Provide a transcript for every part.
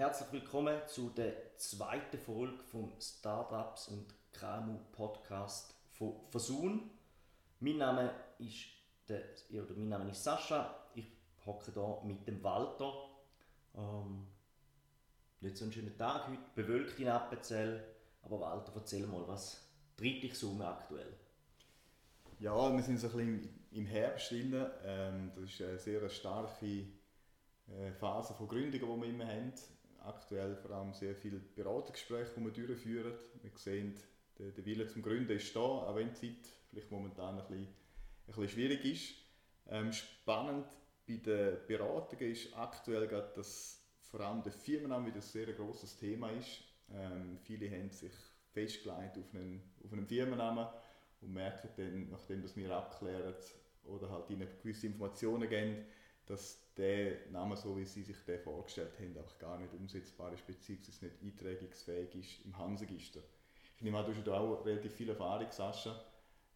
herzlich willkommen zu der zweiten Folge vom Startups und KMU Podcast von Versun. Mein Name ist der, oder mein Name ist Sascha. Ich hocke hier mit dem Walter. Ähm, nicht so einen schönen Tag heute, bewölkt in Appenzell. Aber Walter, erzähl mal, was treibt dich so aktuell? Ja, wir sind so ein bisschen im Herbst drin. Ähm, das ist eine sehr starke äh, Phase von Gründungen, die wir immer haben. Aktuell vor allem sehr viele Beratungsgespräche, die wir durchführen. Wir sehen, der, der Wille zum Gründen ist da, auch wenn die Zeit vielleicht momentan ein bisschen, ein bisschen schwierig ist. Ähm, spannend bei den Beratungen ist aktuell gerade, dass vor allem der Firmenname wieder ein sehr großes Thema ist. Ähm, viele haben sich festgelegt auf einen, auf einen Firmennamen und merken dann, nachdem das wir abklären oder halt ihnen gewisse Informationen geben, dass der Name, so wie sie sich den vorgestellt haben, einfach gar nicht umsetzbar ist, beziehungsweise nicht einträgungsfähig ist im Hansegister. Ich nehme an, du hast da auch relativ viel Erfahrung, Sascha.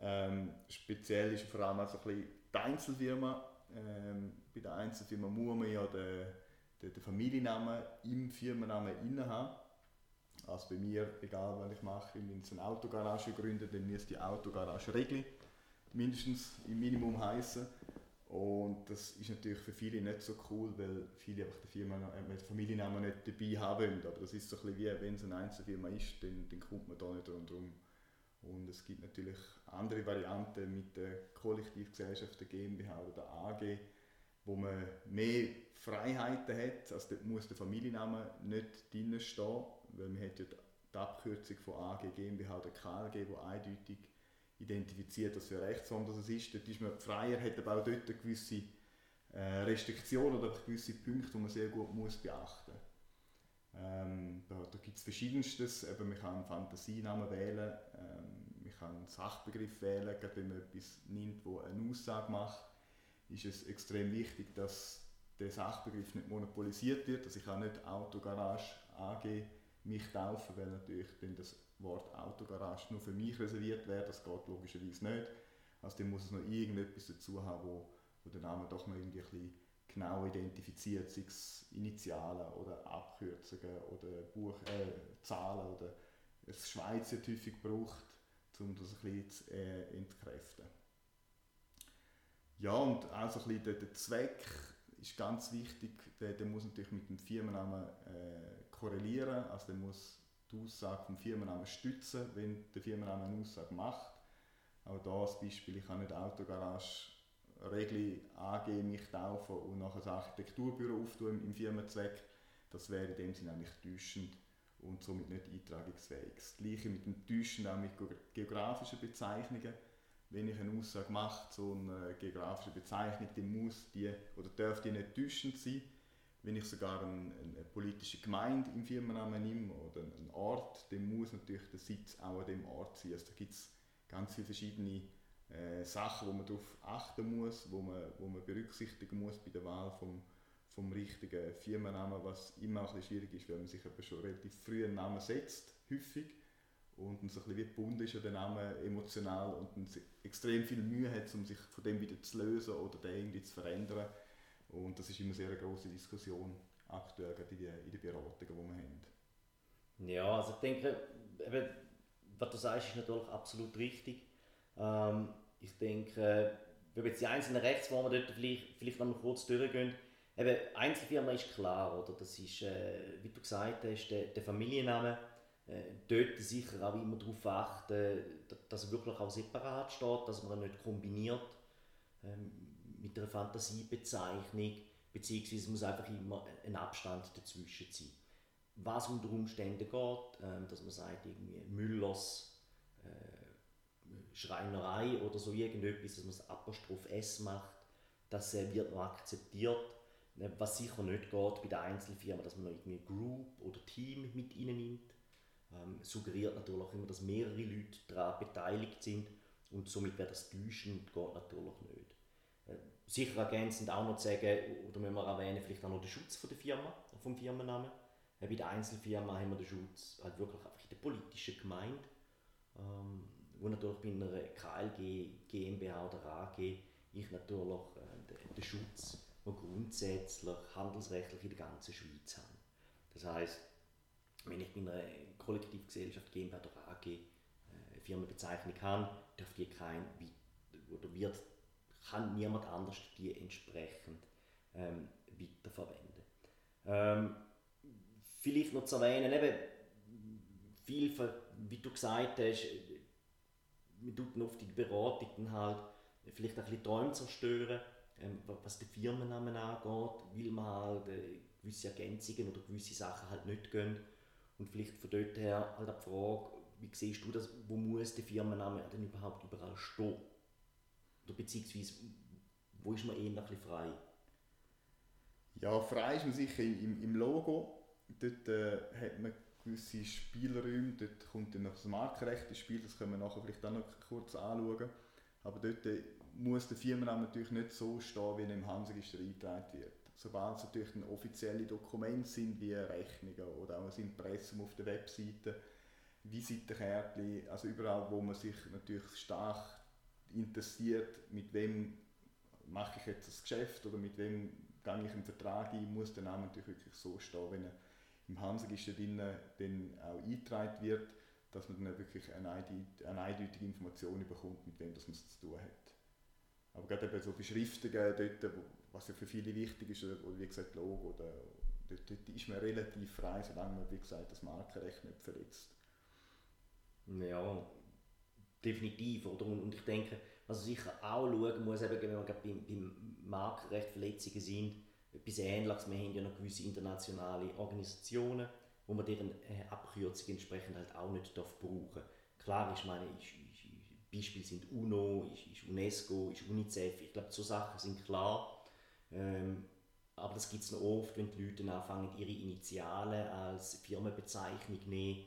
Ähm, speziell ist vor allem also ein die Einzelfirma. Ähm, bei der Einzelfirma muss man ja den, den, den Familiennamen im Firmennamen inne haben. Also bei mir, egal was ich mache, wenn ich eine Autogarage gründe, dann muss die Autogarage Regel mindestens im Minimum heißen. Und das ist natürlich für viele nicht so cool, weil viele einfach die Firma, äh, den Familiennamen nicht dabei haben wollen. Aber das ist so ein bisschen wie, wenn es eine Einzelfirma ist, dann, dann kommt man da nicht rundherum. Und es gibt natürlich andere Varianten mit der Kollektivgesellschaft, der GmbH oder der AG, wo man mehr Freiheiten hat. Also dort muss der Familienname nicht drin stehen, weil man hat ja die Abkürzung von AG, GmbH oder KLG, wo eindeutig identifiziert, dass für Rechtsform das ist. Dort ist man freier, hat aber auch dort gewisse äh, Restriktionen oder gewisse Punkte, die man sehr gut muss beachten muss. Ähm, da da gibt es verschiedenstes. Eben, man kann Fantasienamen wählen, ähm, man kann Sachbegriff wählen, gerade wenn man etwas nimmt, wo eine Aussage macht, ist es extrem wichtig, dass der Sachbegriff nicht monopolisiert wird. Also ich kann nicht Autogarage AG mich taufen, weil natürlich dann das Wort Autogarage nur für mich reserviert wäre. Das geht logischerweise nicht. Also dann muss es noch irgendetwas dazu haben, wo, wo der Name doch noch irgendwie ein bisschen genau identifiziert, sei es Initialen oder Abkürzungen oder Buch, äh, Zahlen oder das Schweiz wird häufig gebraucht, um das ein bisschen zu äh, entkräften. Ja, und auch so ein bisschen der, der Zweck ist ganz wichtig, der, der muss natürlich mit dem Firmennamen äh, korrelieren, also der muss die Aussage vom Firmennamen stützen, wenn der Firmenname eine Aussage macht. Auch da als Beispiel, ich kann nicht Autogarage Regel angeben, mich taufen und nachher ein Architekturbüro auftun im Firmenzweck. Das wäre in dem Sinne eigentlich täuschend und somit nicht eintragungsfähig. Das gleiche mit dem Täuschend auch mit geografischen Bezeichnungen wenn ich eine Aussage mache zu einer geografischen Bezeichnung, dann muss die oder darf die nicht täuschend sein. Wenn ich sogar eine, eine politische Gemeinde im Firmennamen nehme oder einen Ort, dann muss natürlich der Sitz auch an dem Ort sein. Also da gibt es ganz viele verschiedene äh, Sachen, wo man darauf achten muss, wo man, wo man berücksichtigen muss bei der Wahl vom, vom richtigen Firmennamen, was immer auch ein schwierig ist, weil man sich schon relativ früh einen Namen setzt, häufig und so ein bisschen wie ist an den Namen emotional und extrem viel Mühe hat, um sich von dem wieder zu lösen oder den irgendwie zu verändern. Und das ist immer sehr eine große Diskussion aktuell in den, in den Beratungen, die wir haben. Ja, also ich denke, eben, was du sagst, ist natürlich absolut richtig. Ähm, ich denke, wenn wir jetzt die einzelnen Rechtsformen dort vielleicht, vielleicht noch mal kurz durchgehen, eben, Einzelfirma ist klar, oder? Das ist, äh, wie du gesagt hast, der, der Familienname äh, dort sicher auch immer darauf achten, dass er wirklich auch separat steht, dass man ihn nicht kombiniert ähm, mit einer Fantasiebezeichnung, beziehungsweise muss einfach immer ein Abstand dazwischen sein. Was unter Umständen geht, ähm, dass man sagt, irgendwie Müllers äh, Schreinerei oder so irgendetwas, dass man das Apostroph S macht, das äh, wird noch akzeptiert. Äh, was sicher nicht geht bei der Einzelfirma, dass man noch irgendwie Group oder Team mit ihnen nimmt ähm, suggeriert natürlich auch immer, dass mehrere Leute daran beteiligt sind und somit wäre das täuschend, geht natürlich nicht. Sicher ergänzend auch noch zu sagen, oder müssen wir erwähnen, vielleicht auch noch den Schutz von der Firma, vom Firmennamen. Bei der Einzelfirma haben wir den Schutz halt wirklich einfach in der politischen Gemeinde, ähm, wo natürlich bei einer KLG, GmbH oder AG ich natürlich äh, den, Schutz, den grundsätzlich handelsrechtlich in der ganzen Schweiz habe. Das heißt, wenn ich bei einer Kollektivgesellschaft GmbH oder AG äh, Firmenbezeichnung habe, darf die kein oder wird kann niemand anders die entsprechend ähm, weiterverwenden. Ähm, vielleicht noch zu erwähnen, eben, viel, wie du gesagt hast, man tut oft in der Beratung dann halt vielleicht ein bisschen Träume zerstören, ähm, was den Firmennamen angeht, weil man halt äh, gewisse Ergänzungen oder gewisse Sachen halt nicht gehen. Und vielleicht von dort her halt die Frage, wie siehst du das, wo muss der Firmenname denn überhaupt überall stehen? Oder beziehungsweise, wo ist man eher ein bisschen frei? Ja, frei ist man sicher im, im Logo. Dort äh, hat man gewisse Spielräume, dort kommt dann noch das Markenrecht ins Spiel, das können wir nachher vielleicht auch noch kurz anschauen. Aber dort äh, muss der Firmenname natürlich nicht so stehen, wie er im Handelsregister eingetragen wird. Sobald es natürlich dann offizielle Dokumente sind, wie Rechnungen oder auch ein Impressum auf der Webseite, Visitenkärtchen, also überall, wo man sich natürlich stark interessiert, mit wem mache ich jetzt das Geschäft oder mit wem gehe ich einen Vertrag ein, muss der Name natürlich wirklich so stehen, wenn er im Handelsregister dann auch eingetragen wird, dass man dann wirklich eine, eindeutige Information bekommt, mit wem das man es zu tun hat. Aber gerade eben so Beschriftungen dort, was ja für viele wichtig ist, oder wie gesagt Logo, oder, dort, dort ist man relativ frei, solange man wie gesagt, das Markenrecht nicht verletzt. Ja, definitiv. Oder? Und ich denke, was man sicher auch schauen muss, eben, wenn wir beim, beim Markenrecht Verletzungen sind, etwas Ähnliches. Wir haben ja noch gewisse internationale Organisationen, wo man deren äh, Abkürzung entsprechend halt auch nicht darf brauchen Klar, ich meine, ich, ich, Beispiele sind UNO, ist, ist UNESCO, ist UNICEF. Ich glaube, so Sachen sind klar. Ähm, aber das gibt es noch oft, wenn die Leute anfangen, ihre Initialen als Firmenbezeichnung nehmen,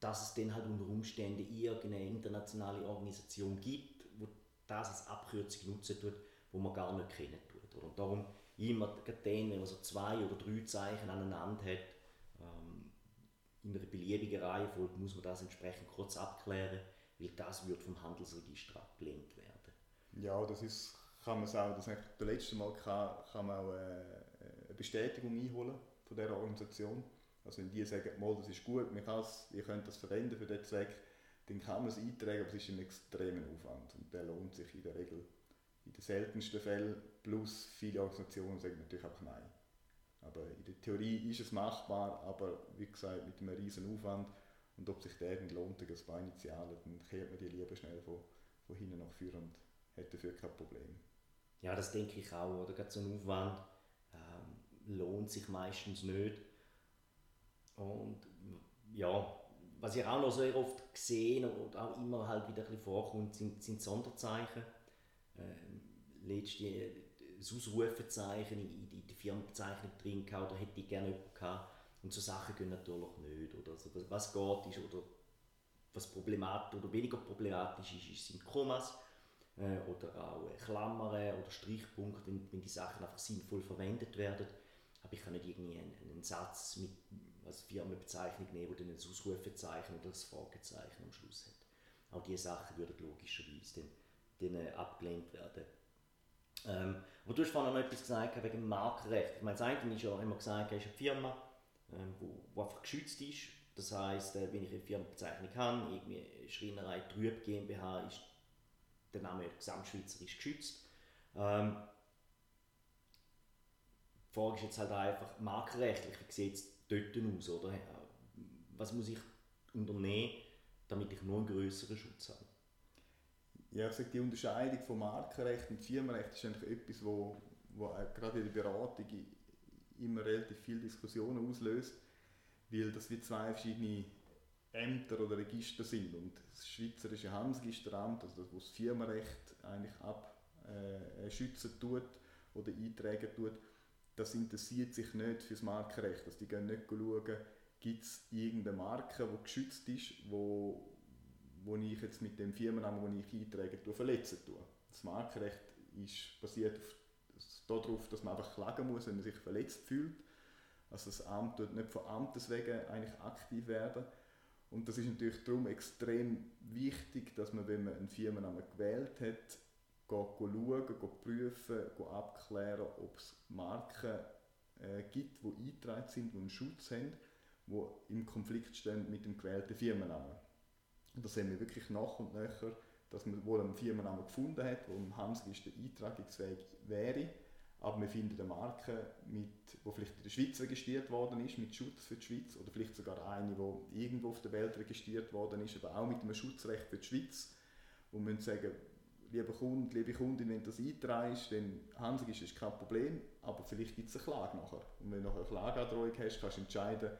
dass es dann halt unter Umständen irgendeine internationale Organisation gibt, wo das als Abkürzung nutzen tut, wo man gar nicht kennen tut. Und darum immer dann, wenn man so zwei oder drei Zeichen aneinander hat, ähm, in einer beliebigen Reihenfolge muss man das entsprechend kurz abklären, weil das wird vom Handelsregister abgelehnt werden. Ja, das ist, kann man auch, das das letzte Mal kann, kann man auch äh, eine Bestätigung einholen von dieser Organisation. Also wenn die sagen, mal, das ist gut, man ihr könnt das verwenden für diesen Zweck, dann kann man es eintragen, aber es ist ein extremer Aufwand und der lohnt sich in der Regel in den seltensten Fällen, plus viele Organisationen sagen natürlich auch nein. Aber in der Theorie ist es machbar, aber wie gesagt mit einem riesen Aufwand und ob sich der dann lohnt, ein paar Initialen, dann kehrt man die lieber schnell von, von hinten nach vorne und hat dafür kein Problem. Ja, das denke ich auch. Oder? Gerade so ein Aufwand ähm, lohnt sich meistens nicht. Und ja, was ich auch noch sehr oft gesehen und auch immer halt wieder ein bisschen vorkommt, sind, sind Sonderzeichen äh, letzte das Ausrufezeichen in, in die Firmenbezeichnung drin gehabt, oder hätte ich gerne jemanden gehabt. Und so Sachen gehen natürlich nicht. Oder also, was geht ist, oder was problematisch oder weniger problematisch ist, ist sind Kommas äh, oder auch Klammern oder Strichpunkte, wenn, wenn die Sachen einfach sinnvoll verwendet werden. Aber ich nicht irgendwie einen, einen Satz mit als Firmenbezeichnung nehmen, wo dann ein Ausrufezeichen oder das Fragezeichen am Schluss hat. Auch diese Sachen würden logischerweise dann dann abgelehnt werden. Ähm, aber du hast vorhin noch etwas gesagt wegen dem Markenrecht. Ich meine, das eine ist ja, wir gesagt, ist eine Firma, ähm, einfach geschützt ist. Das heisst, äh, wenn ich eine Firmenbezeichnung habe, irgendwie Schreinerei Trüb GmbH, ist der Name gesamtschweizerisch geschützt. Ähm, die Frage ist jetzt halt einfach markenrechtlich, wie sieht es dort aus? Oder? Was muss ich unternehmen, damit ich nur einen größeren Schutz habe? ja, ich sage, die Unterscheidung von Markenrecht und Firmenrecht ist eigentlich etwas, wo, wo gerade in der Beratung immer relativ viele Diskussionen auslöst, weil das wie zwei verschiedene Ämter oder Register sind und das Schweizerische Handelsregisteramt, also das, was das Firmenrecht eigentlich abschützen äh, tut oder eintragen tut, das interessiert sich nicht für das Markenrecht. Also die gehen nicht schauen, gibt es irgendeine Marke, die geschützt ist, wo wo ich jetzt mit dem Firmennamen, den ich eintrage, verletzen tue. Das Markenrecht ist basiert auf, darauf, dass man einfach klagen muss, wenn man sich verletzt fühlt. Also das Amt tut nicht von Amtes wegen eigentlich aktiv werden. Und das ist natürlich darum extrem wichtig, dass man, wenn man einen Firmennamen gewählt hat, schauen, prüfen, abklären, ob es Marken äh, gibt, die eingetragen sind, die einen Schutz haben, die im Konflikt stehen mit dem gewählten Firmennamen. Und das sehen wir wirklich nach und nach, dass man wohl einen Firmennamen gefunden hat, der am handelsregister eintragungsfähig wäre, aber wir finden eine Marke, mit, die vielleicht in der Schweiz registriert worden ist, mit Schutz für die Schweiz, oder vielleicht sogar eine, die irgendwo auf der Welt registriert worden ist, aber auch mit einem Schutzrecht für die Schweiz. Und müssen sagen, lieber Kunde, liebe Kundin, wenn du das einträgst, dann handelsregister ist kein Problem, aber vielleicht gibt es eine Klage nachher. Und wenn du nachher eine Klageandrohung hast, kannst du entscheiden,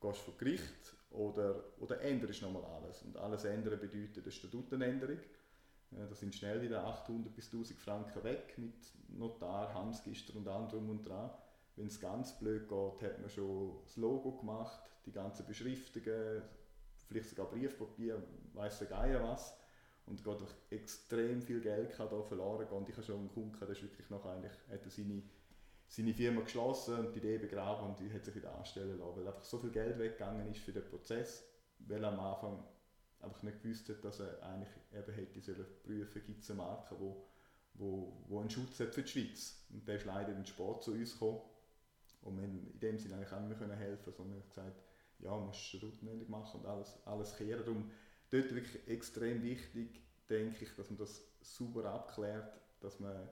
gehst du vor Gericht oder, oder änderst nochmal alles. Und alles ändern bedeutet eine Statutenänderung. Da sind schnell wieder 800 bis 1000 Franken weg mit Notar, Handelsregister und allem und dran. Wenn es ganz blöd geht, hat man schon das Logo gemacht, die ganzen Beschriftungen, vielleicht sogar Briefpapier, weiss der Geier was. Und geht extrem viel Geld da verloren. Und ich habe schon einen Kunden, der ist wirklich noch eigentlich, hat er seine, seine Firma geschlossen und die Idee begraben und die hat sich wieder anstellen lassen, weil einfach so viel Geld weggegangen ist für den Prozess, weil er am Anfang einfach nicht gewusst hat, dass er eigentlich eben hätte sollen prüfen, gibt es eine Marke, wo, wo, wo einen Schutz hat für die Schweiz. Und der ist leider in den Sport zu uns gekommen. Und wir haben in dem Sinne eigentlich auch nicht mehr helfen sondern wir haben gesagt, ja, man muss eine Routenmeldung machen und alles, alles kehren. Darum dort wirklich extrem wichtig, denke ich, dass man das super abklärt, dass man,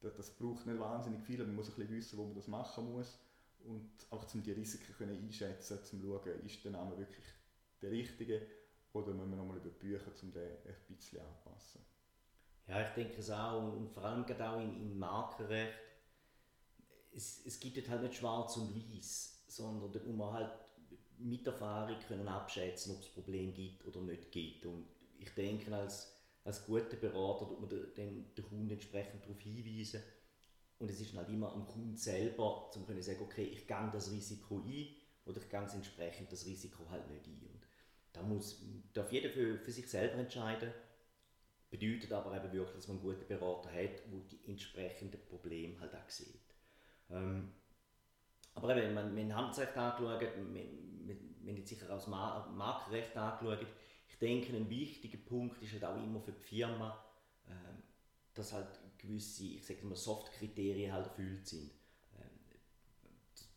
das, das braucht nicht wahnsinnig viel, man muss ein bisschen wissen, wo man das machen muss und auch um die Risiken können einschätzen, um zu schauen, ist der Name wirklich der richtige oder müssen wir nochmal über die Bücher, um den ein bisschen anpassen. Ja, ich denke es auch und vor allem auch im, im Markenrecht, es, es gibt halt nicht schwarz und weiß, sondern da muss man halt mit Erfahrung können abschätzen, ob es Problem gibt oder nicht gibt. Und ich denke, als, als guter Berater tut man den, den, den Kunden entsprechend darauf hinweisen. Und es ist halt immer am Kunden selber, um zu sagen, okay, ich gehe das Risiko ein oder ich gehe entsprechend das Risiko halt nicht ein. Und da muss, darf jeder für, für sich selber entscheiden. Bedeutet aber eben wirklich, dass man einen guten Berater hat, der die entsprechenden Probleme halt auch sieht. Ähm, aber eben, wenn man, wenn Handelsrecht anschaut, wenn jetzt sicher aus Markenrecht angeschaut, ich denke, ein wichtiger Punkt ist halt auch immer für die Firma, ähm, dass halt gewisse, ich sage mal, Soft-Kriterien halt erfüllt sind. Ähm,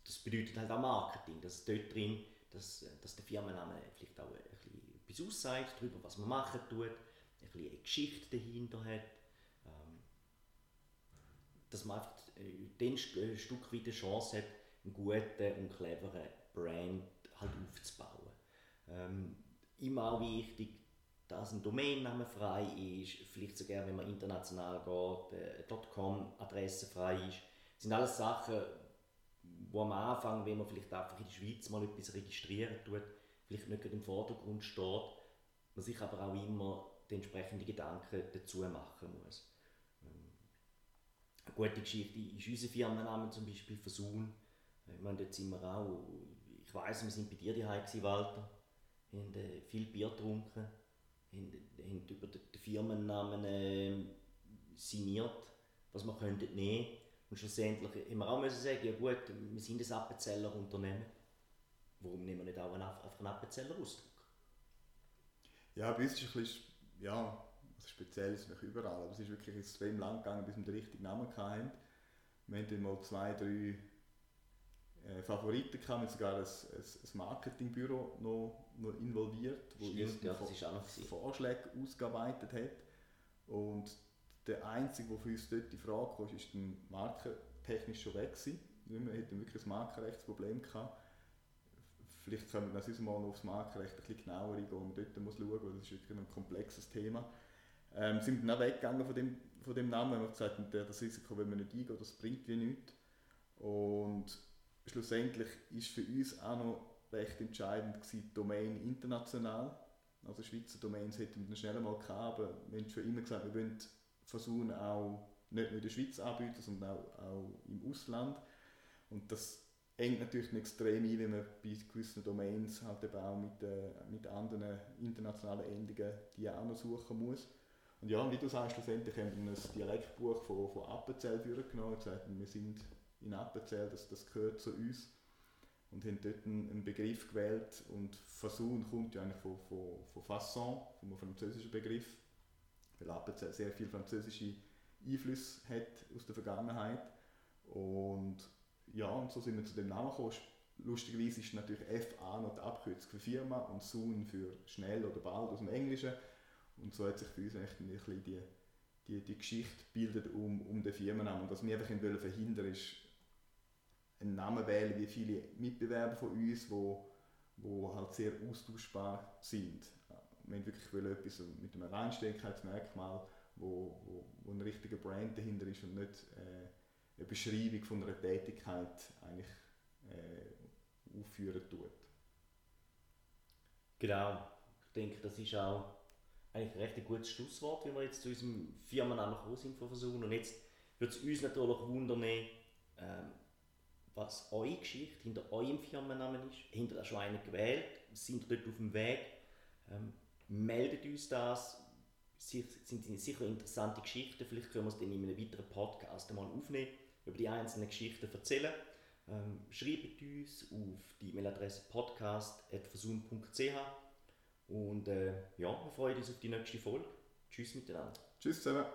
das bedeutet halt auch Marketing, dass dort drin, dass, dass der Firmenname vielleicht auch ein bisschen etwas aussagt darüber, was man machen tut, ein bisschen eine Geschichte dahinter hat, ähm, dass man einfach den ein Stück weit eine Chance hat, guten und cleveren Brand halt aufzubauen. Ähm, immer auch wichtig, dass ein Domainname frei ist, vielleicht sogar, wenn man international geht, äh, .com-Adresse frei ist. Das sind alles Sachen, wo am Anfang, wenn man vielleicht einfach in der Schweiz mal etwas registrieren tut, vielleicht nicht im Vordergrund steht, man sich aber auch immer die entsprechenden Gedanken dazu machen muss. Ähm, eine gute Geschichte ist unser Firmenname zum Beispiel Versun. Ich meine, dort sind wir auch ich weiß, wir sind bei dir daheim Walter, haben äh, viel Bier getrunken, haben, haben über den Firmennamen äh, signiert, was wir könnten nehmen. Und schlussendlich haben wir auch müssen sagen, ja gut, wir sind ein Appenzeller Unternehmen. Warum nehmen wir nicht auch einen, einfach einen Appenzeller Ausdruck? Ja, bei uns ist ein bisschen, ja, also speziell ist es überall, aber es ist wirklich extrem lang gegangen, bis wir den richtigen Namen hatten. Wir haben dann mal zwei, drei äh, Favoriten gehabt, wir sogar ein, ein, ein Marketingbüro noch, noch involviert, wo uns ja, Vorschläge ausgearbeitet hat. Und der Einzige, der für uns dort die Frage kam, ist dann markentechnisch schon weg gewesen. Wir hatten wirklich ein Markenrechtsproblem gehabt. Vielleicht können wir das mal noch aufs Markenrecht ein bisschen genauer eingehen, und dort muss schauen, weil das ist wirklich ein komplexes Thema. Ähm, sind dann auch weggegangen von dem, von dem Namen, wir haben gesagt, das Risiko wollen wir nicht eingehen, das bringt wie nichts. Und schlussendlich ist für uns auch noch recht entscheidend gewesen, Domain international. Also Schweizer Domains hätten wir schnell mal gehabt, aber wir haben schon immer gesagt, wir wollen versuchen auch nicht nur in der Schweiz anbieten, sondern auch, auch im Ausland. Und das engt natürlich extrem ein, wenn man bei gewissen Domains halt eben auch mit, äh, mit anderen internationalen Endungen die auch noch suchen muss. Und ja, wie du sagst, schlussendlich haben wir ein Dialektbuch von, von Appenzell genommen und gesagt, wir sind in Appenzell, das, das gehört zu uns. Und haben dort einen, Begriff gewählt und Fasun kommt ja eigentlich von, von, von Fasson, vom französischen Begriff, weil Appenzell sehr viel französische Einflüsse hat aus der Vergangenheit. Und ja, und so sind wir zu dem Namen gekommen. Lustigerweise ist natürlich FA noch die Abkürzung für Firma und Soon für schnell oder bald aus dem Englischen. Und so hat sich für uns eigentlich ein die, die, die Geschichte bildet um, um den Firmennamen. Und was wir einfach verhindern wollen ist, einen Namen wählen wie viele Mitbewerber von uns, wo, wo halt sehr austauschbar sind. Wir wollen wirklich etwas mit einem Reinsteckungsmerkmal, wo, wo, wo ein richtiger Brand dahinter ist und nicht äh, eine Beschreibung von einer Tätigkeit eigentlich äh, aufführen tut. Genau, ich denke, das ist auch eigentlich ein recht gutes Schlusswort, wie wir jetzt zu unserem Firmennamen gekommen sind von Versuchen. Und jetzt würde es uns natürlich wundern, ähm, was eure Geschichte hinter eurem Firmennamen ist. Hinter das schon einen gewählt, sind dort auf dem Weg. Ähm, meldet uns das, sind sicher interessante Geschichten. Vielleicht können wir es dann in einem weiteren Podcast einmal aufnehmen, über die einzelnen Geschichten erzählen. Ähm, schreibt uns auf die E-Mail-Adresse podcast.versun.ch und äh, ja, wir freuen uns auf die nächste Folge. Tschüss miteinander. Tschüss zusammen.